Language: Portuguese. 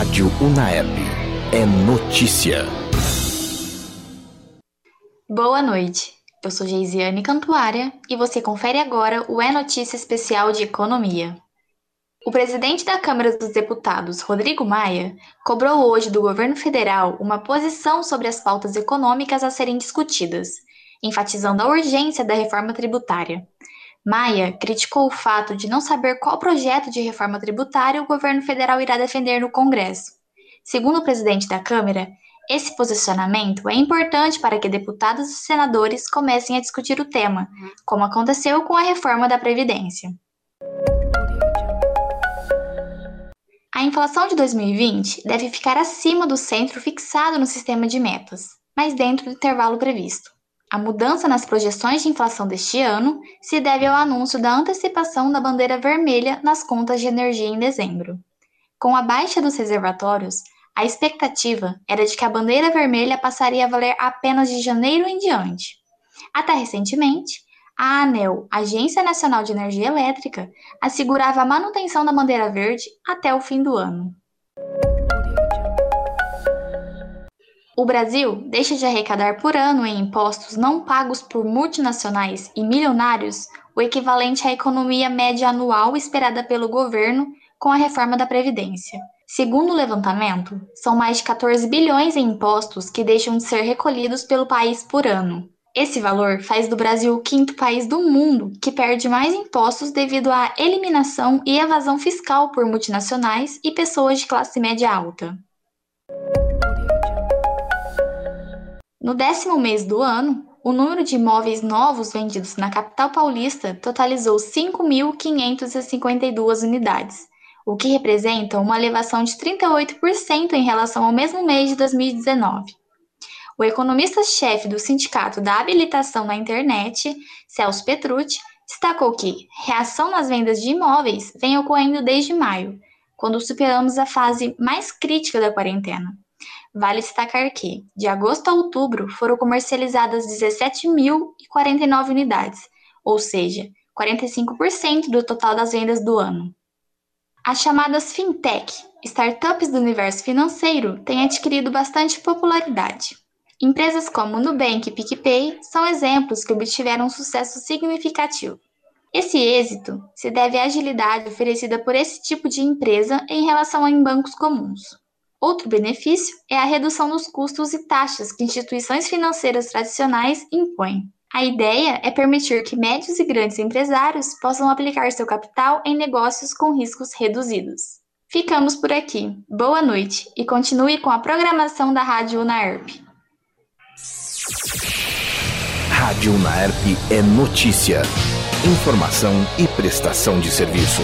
Rádio Unaerp. É notícia. Boa noite. Eu sou Geisiane Cantuária e você confere agora o É Notícia Especial de Economia. O presidente da Câmara dos Deputados, Rodrigo Maia, cobrou hoje do governo federal uma posição sobre as pautas econômicas a serem discutidas, enfatizando a urgência da reforma tributária. Maia criticou o fato de não saber qual projeto de reforma tributária o governo federal irá defender no Congresso. Segundo o presidente da Câmara, esse posicionamento é importante para que deputados e senadores comecem a discutir o tema, como aconteceu com a reforma da Previdência. A inflação de 2020 deve ficar acima do centro fixado no sistema de metas, mas dentro do intervalo previsto. A mudança nas projeções de inflação deste ano se deve ao anúncio da antecipação da bandeira vermelha nas contas de energia em dezembro. Com a baixa dos reservatórios, a expectativa era de que a bandeira vermelha passaria a valer apenas de janeiro em diante. Até recentemente, a ANEL, Agência Nacional de Energia Elétrica, assegurava a manutenção da bandeira verde até o fim do ano. O Brasil deixa de arrecadar por ano em impostos não pagos por multinacionais e milionários o equivalente à economia média anual esperada pelo governo com a reforma da Previdência. Segundo o levantamento, são mais de 14 bilhões em impostos que deixam de ser recolhidos pelo país por ano. Esse valor faz do Brasil o quinto país do mundo que perde mais impostos devido à eliminação e evasão fiscal por multinacionais e pessoas de classe média alta. No décimo mês do ano, o número de imóveis novos vendidos na capital paulista totalizou 5.552 unidades, o que representa uma elevação de 38% em relação ao mesmo mês de 2019. O economista-chefe do Sindicato da Habilitação na Internet, Celso Petrucci, destacou que reação nas vendas de imóveis vem ocorrendo desde maio, quando superamos a fase mais crítica da quarentena. Vale destacar que, de agosto a outubro, foram comercializadas 17.049 unidades, ou seja, 45% do total das vendas do ano. As chamadas fintech, startups do universo financeiro, têm adquirido bastante popularidade. Empresas como Nubank e PicPay são exemplos que obtiveram um sucesso significativo. Esse êxito se deve à agilidade oferecida por esse tipo de empresa em relação a bancos comuns. Outro benefício é a redução dos custos e taxas que instituições financeiras tradicionais impõem. A ideia é permitir que médios e grandes empresários possam aplicar seu capital em negócios com riscos reduzidos. Ficamos por aqui. Boa noite e continue com a programação da Rádio Unaerp. Rádio Unaerp é notícia, informação e prestação de serviço.